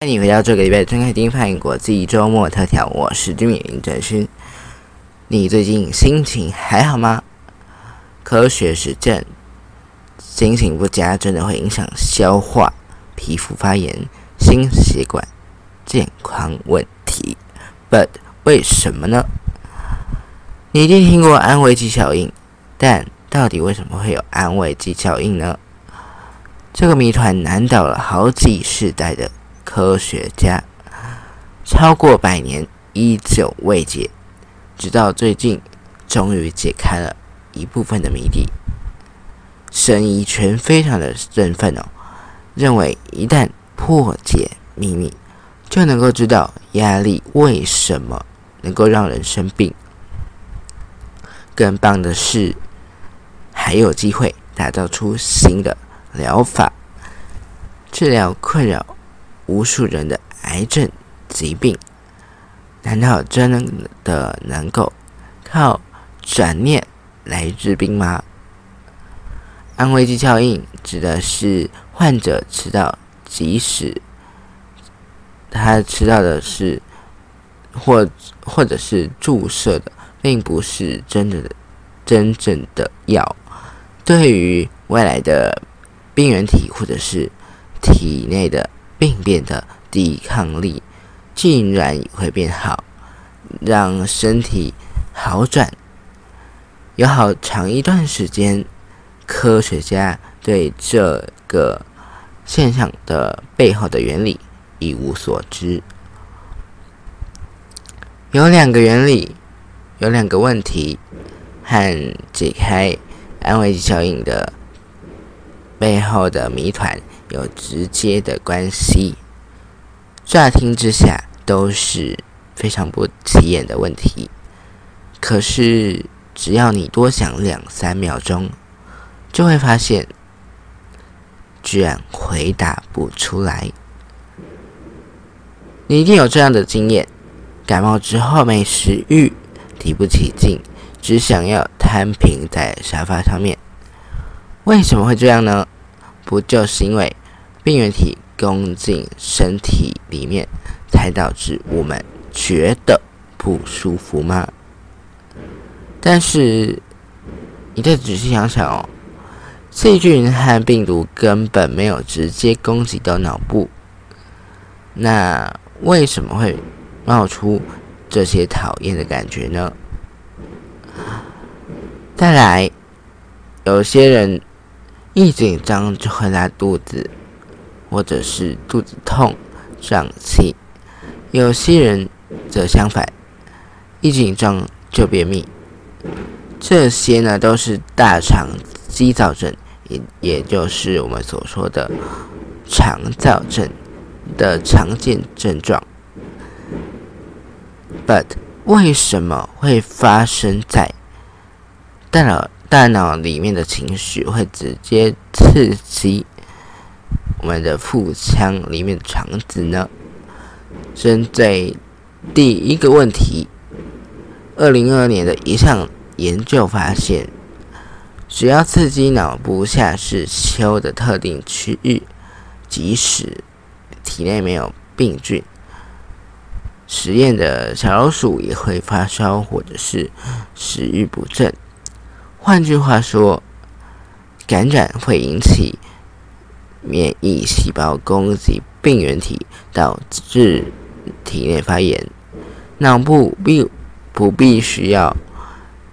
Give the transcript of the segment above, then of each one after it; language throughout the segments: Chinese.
欢迎回到这个礼拜《睁开丁饭国际周末特调》，我是居民林振勋。你最近心情还好吗？科学实证，心情不佳真的会影响消化、皮肤发炎、心血管健康问题。But 为什么呢？你一定听过安慰剂效应，但到底为什么会有安慰剂效应呢？这个谜团难倒了好几世代的。科学家超过百年依旧未解，直到最近终于解开了一部分的谜底。神医圈非常的振奋哦，认为一旦破解秘密，就能够知道压力为什么能够让人生病。更棒的是，还有机会打造出新的疗法，治疗困扰。无数人的癌症疾病，难道真的能够靠转念来治病吗？安慰剂效应指的是患者吃到，即使他吃到的是或或者是注射的，并不是真的真正的药，对于外来的病原体或者是体内的。病变的抵抗力竟然也会变好，让身体好转。有好长一段时间，科学家对这个现象的背后的原理一无所知。有两个原理，有两个问题，和解开安慰剂效应的背后的谜团。有直接的关系，乍听之下都是非常不起眼的问题。可是，只要你多想两三秒钟，就会发现，居然回答不出来。你一定有这样的经验：感冒之后没食欲，提不起劲，只想要摊平在沙发上面。为什么会这样呢？不就是因为？病原体攻进身体里面，才导致我们觉得不舒服吗？但是，你再仔细想想哦，细菌和病毒根本没有直接攻击到脑部，那为什么会冒出这些讨厌的感觉呢？再来，有些人一紧张就会拉肚子。或者是肚子痛、胀气，有些人则相反，一紧张就便秘。这些呢，都是大肠激躁症，也也就是我们所说的肠躁症的常见症状。But 为什么会发生在大脑大脑里面的情绪会直接刺激？我们的腹腔里面肠子呢？针对第一个问题，二零二二年的一项研究发现，只要刺激脑部下视丘的特定区域，即使体内没有病菌，实验的小老鼠也会发烧或者是食欲不振。换句话说，感染会引起。免疫细胞攻击病原体，导致体内发炎。脑部必不必需要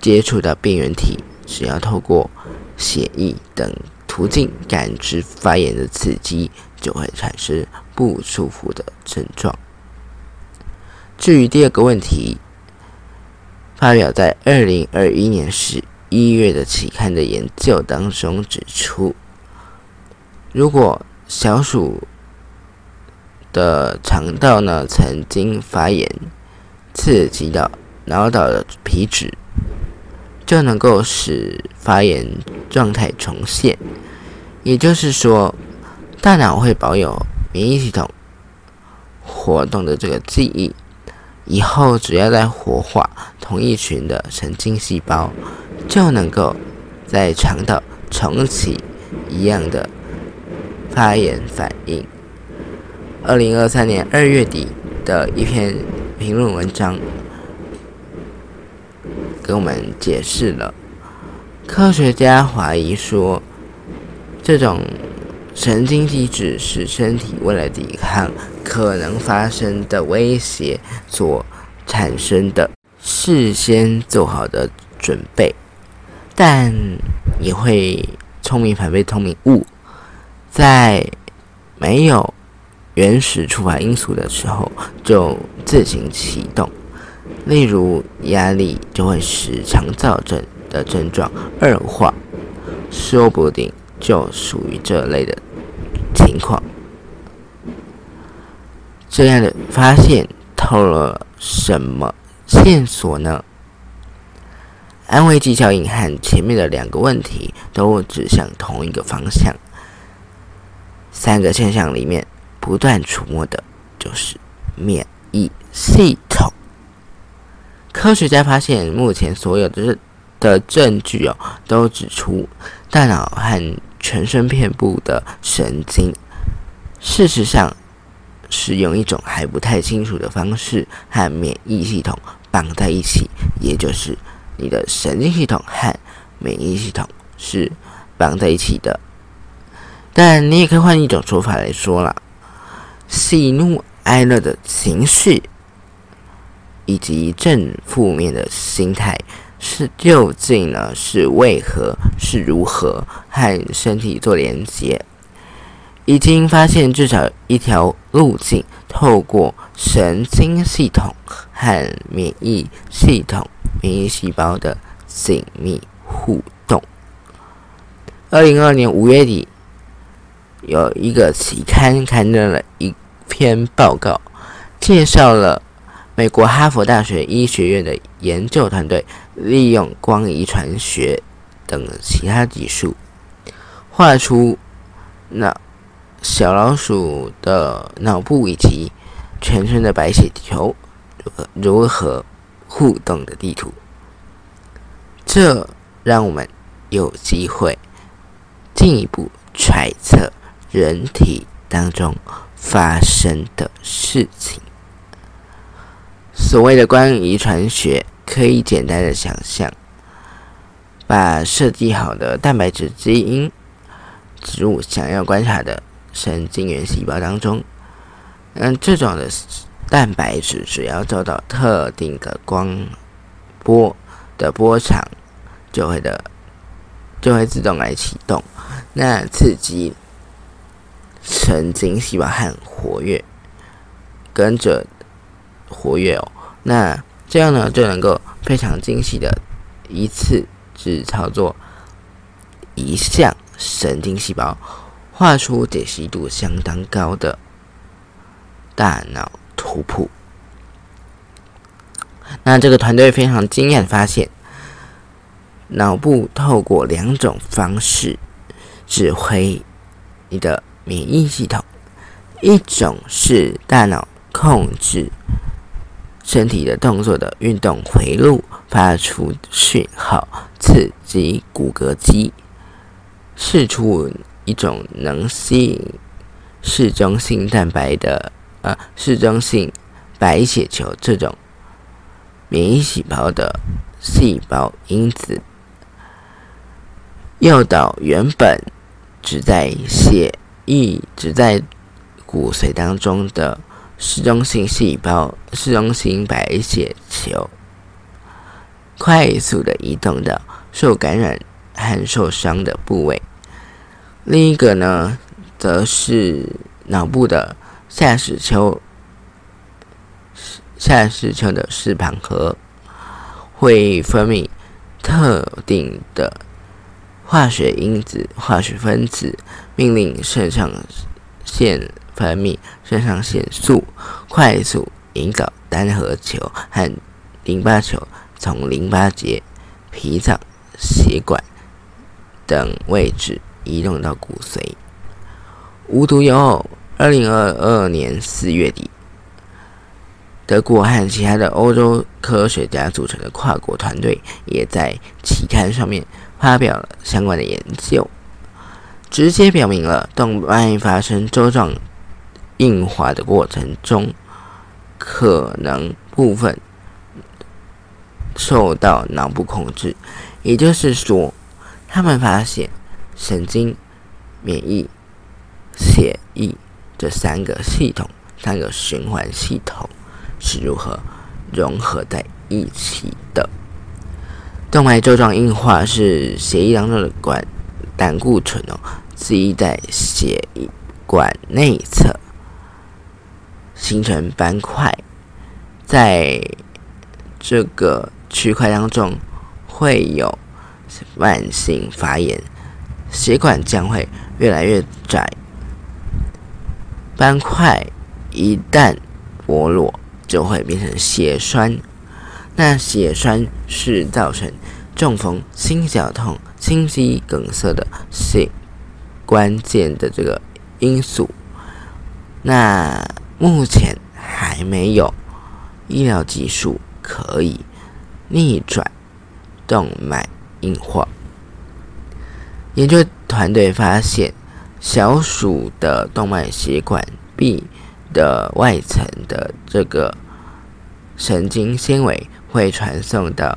接触到病原体，只要透过血液等途径感知发炎的刺激，就会产生不舒服的症状。至于第二个问题，发表在二零二一年十一月的期刊的研究当中指出。如果小鼠的肠道呢曾经发炎，刺激到脑岛的皮质，就能够使发炎状态重现。也就是说，大脑会保有免疫系统活动的这个记忆，以后只要在活化同一群的神经细胞，就能够在肠道重启一样的发炎反应。二零二三年二月底的一篇评论文章，给我们解释了科学家怀疑说，这种神经机制是身体为了抵抗。可能发生的威胁所产生的事先做好的准备，但也会聪明反被聪明误，在没有原始触发因素的时候就自行启动，例如压力就会使肠躁症的症状恶化，说不定就属于这类的情况。这样的发现透露了什么线索呢？安慰剂效应和前面的两个问题都指向同一个方向。三个现象里面不断触摸的就是免疫系统。科学家发现，目前所有的的证据哦，都指出大脑和全身遍布的神经，事实上。是用一种还不太清楚的方式和免疫系统绑在一起，也就是你的神经系统和免疫系统是绑在一起的。但你也可以换一种说法来说了：喜怒哀乐的情绪以及正负面的心态是究竟呢？是为何？是如何和身体做连接？已经发现至少一条路径，透过神经系统和免疫系统、免疫细胞的紧密互动。二零二二年五月底，有一个期刊刊登了一篇报告，介绍了美国哈佛大学医学院的研究团队利用光遗传学等其他技术，画出那。小老鼠的脑部以及全身的白血球如何互动的地图，这让我们有机会进一步揣测人体当中发生的事情。所谓的光遗传学，可以简单的想象，把设计好的蛋白质基因植入想要观察的。神经元细胞当中，嗯，这种的蛋白质只要受到特定的光波的波长，就会的就会自动来启动，那刺激神经细胞很活跃，跟着活跃哦，那这样呢就能够非常精细的一次只操作一项神经细胞。画出解析度相当高的大脑图谱。那这个团队非常惊艳，发现脑部透过两种方式指挥你的免疫系统：一种是大脑控制身体的动作的运动回路，发出讯号，刺激骨骼肌，释出。一种能吸引嗜中性蛋白的呃嗜中性白血球这种免疫细胞的细胞因子，诱导原本只在血液只在骨髓当中的嗜中性细胞嗜中性白血球，快速的移动到受感染和受伤的部位。另一个呢，则是脑部的下视丘，下视丘的视旁核会分泌特定的化学因子、化学分子，命令肾上腺分泌肾上腺素，快速引导单核球和淋巴球从淋巴结、脾脏、血管等位置。移动到骨髓。无独有偶，二零二二年四月底德国和其他的欧洲科学家组成的跨国团队，也在期刊上面发表了相关的研究，直接表明了动脉发生周状硬化的过程中，可能部分受到脑部控制。也就是说，他们发现神经、免疫、血液这三个系统、三个循环系统。是如何融合在一起的？动脉粥状硬化是血液当中的管胆固醇哦积在血管内侧，形成斑块，在这个区块当中会有慢性发炎，血管将会越来越窄，斑块一旦剥落。就会变成血栓，那血栓是造成中风、心绞痛、心肌梗塞的最关键的这个因素。那目前还没有医疗技术可以逆转动脉硬化。研究团队发现，小鼠的动脉血管壁。的外层的这个神经纤维会传送到，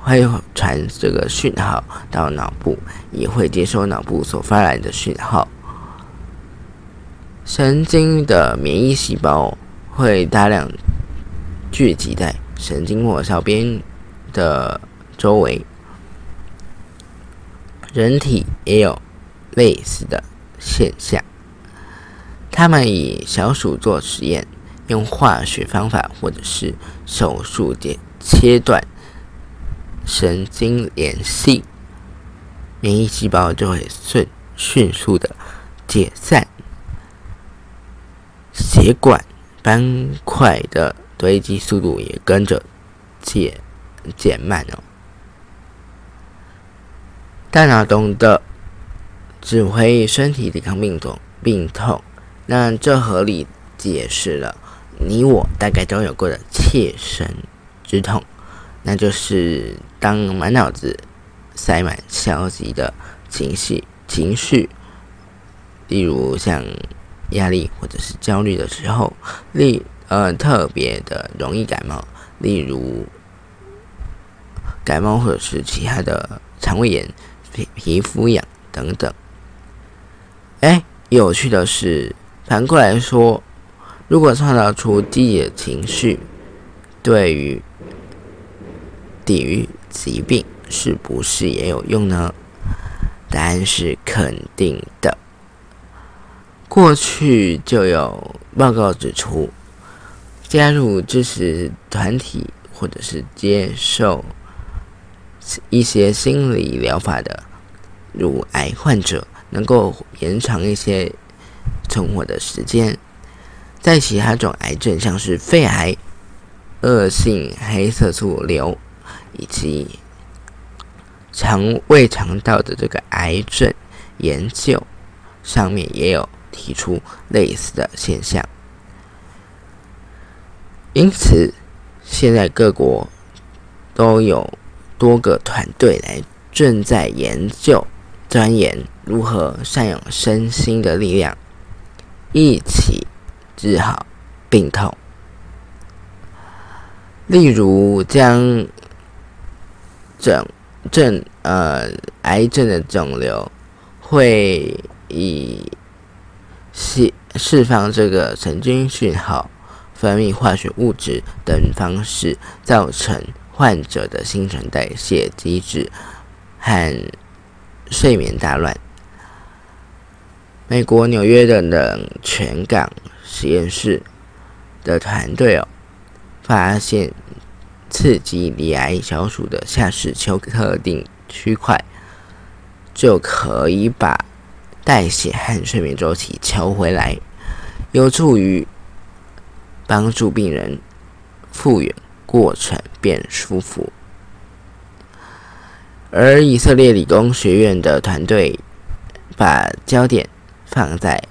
会传这个讯号到脑部，也会接收脑部所发来的讯号。神经的免疫细胞会大量聚集在神经末梢边的周围，人体也有类似的现象。他们以小鼠做实验，用化学方法或者是手术点切断神经联系，免疫细胞就会迅迅速的解散，血管斑块的堆积速度也跟着减减慢哦。大脑懂得指挥身体抵抗病痛，病痛。那这合理解释了你我大概都有过的切身之痛，那就是当满脑子塞满消极的情绪，情绪，例如像压力或者是焦虑的时候，例呃特别的容易感冒，例如感冒或者是其他的肠胃炎、皮皮肤痒等等。哎，有趣的是。反过来说，如果创造出积极的情绪，对于抵御疾病是不是也有用呢？答案是肯定的。过去就有报告指出，加入支持团体或者是接受一些心理疗法的乳癌患者，能够延长一些。存活的时间，在其他种癌症，像是肺癌、恶性黑色素瘤以及肠胃肠道的这个癌症研究上面，也有提出类似的现象。因此，现在各国都有多个团队来正在研究、钻研如何善用身心的力量。一起治好病痛，例如将整症呃癌症的肿瘤会以释释放这个神经讯号、分泌化学物质等方式，造成患者的新陈代谢机制和睡眠大乱。美国纽约的冷泉港实验室的团队哦，发现刺激离癌小鼠的下视丘特定区块，就可以把代谢和睡眠周期调回来，有助于帮助病人复原过程变舒服。而以色列理工学院的团队把焦点。放在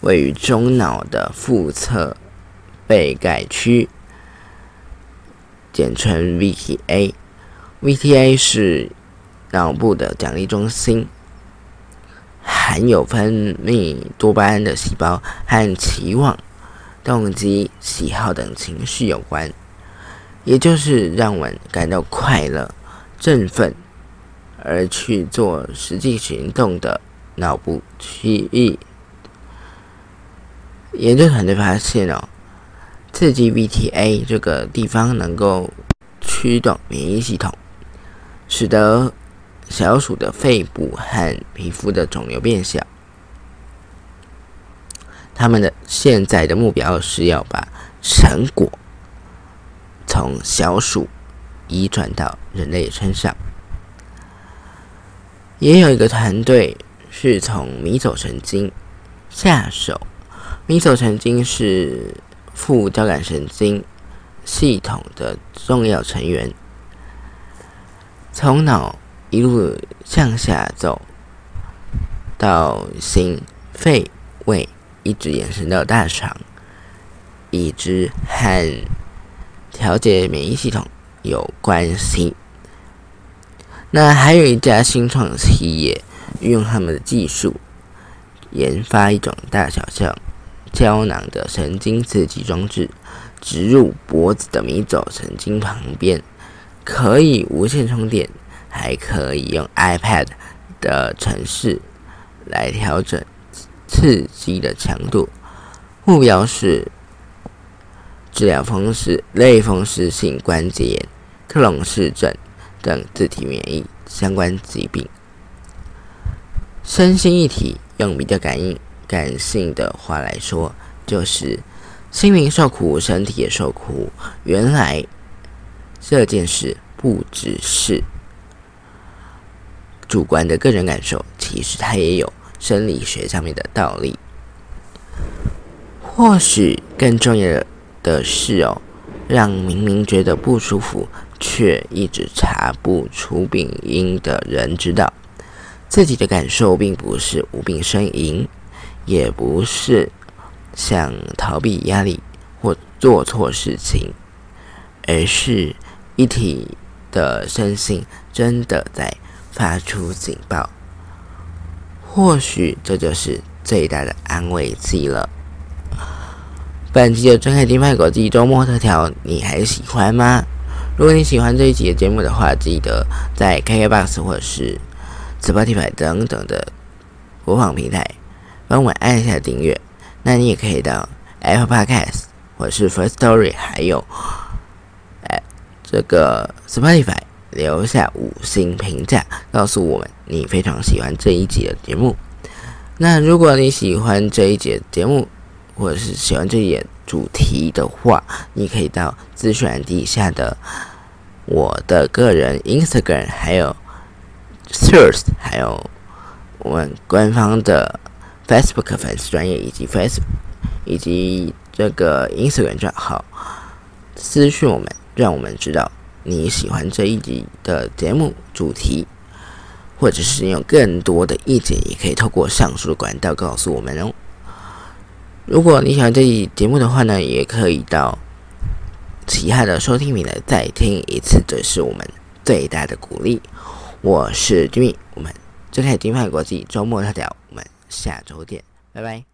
位于中脑的腹侧背盖区，简称 VTA。VTA 是脑部的奖励中心，含有分泌多巴胺的细胞和期望、动机、喜好等情绪有关，也就是让我们感到快乐、振奋而去做实际行动的脑部区域。研究团队发现哦，刺激 VTA 这个地方能够驱动免疫系统。使得小鼠的肺部和皮肤的肿瘤变小。他们的现在的目标是要把成果从小鼠移转到人类身上。也有一个团队是从迷走神经下手。迷走神经是副交感神经系统的重要成员。从脑一路向下走，到心、肺、胃，一直延伸到大肠，一直和调节免疫系统有关系。那还有一家新创企业，运用他们的技术，研发一种大小像胶囊的神经刺激装置，植入脖子的迷走神经旁边。可以无线充电，还可以用 iPad 的程式来调整刺激的强度。目标是治疗风湿、类风湿性关节炎、克隆氏症等自体免疫相关疾病。身心一体，用比较感应、感性的话来说，就是心灵受苦，身体也受苦。原来。这件事不只是主观的个人感受，其实它也有生理学上面的道理。或许更重要的是哦，让明明觉得不舒服却一直查不出病因的人知道，自己的感受并不是无病呻吟，也不是想逃避压力或做错事情，而是。一体的身心真的在发出警报，或许这就是最大的安慰剂了。本期的睁开金牌国际周末特调，你还喜欢吗？如果你喜欢这一集的节目的话，记得在 KKBOX 或是 Spotify 等等的播放平台帮我按一下订阅。那你也可以到 Apple Podcast 或是 First Story，还有哎。这个 Spotify 留下五星评价，告诉我们你非常喜欢这一集的节目。那如果你喜欢这一节节目，或者是喜欢这一节主题的话，你可以到资讯底下的我的个人 Instagram，还有 Source，还有我们官方的 Facebook 粉丝专业以及 Facebook 以及这个 Instagram 账号私讯我们。让我们知道你喜欢这一集的节目主题，或者是你有更多的意见，也可以透过上述的管道告诉我们哦。如果你喜欢这一节目的话呢，也可以到其他的收听平台再听一次，这是我们最大的鼓励。我是 Jimmy，我们睁开金派国际周末特调，我们下周见，拜拜。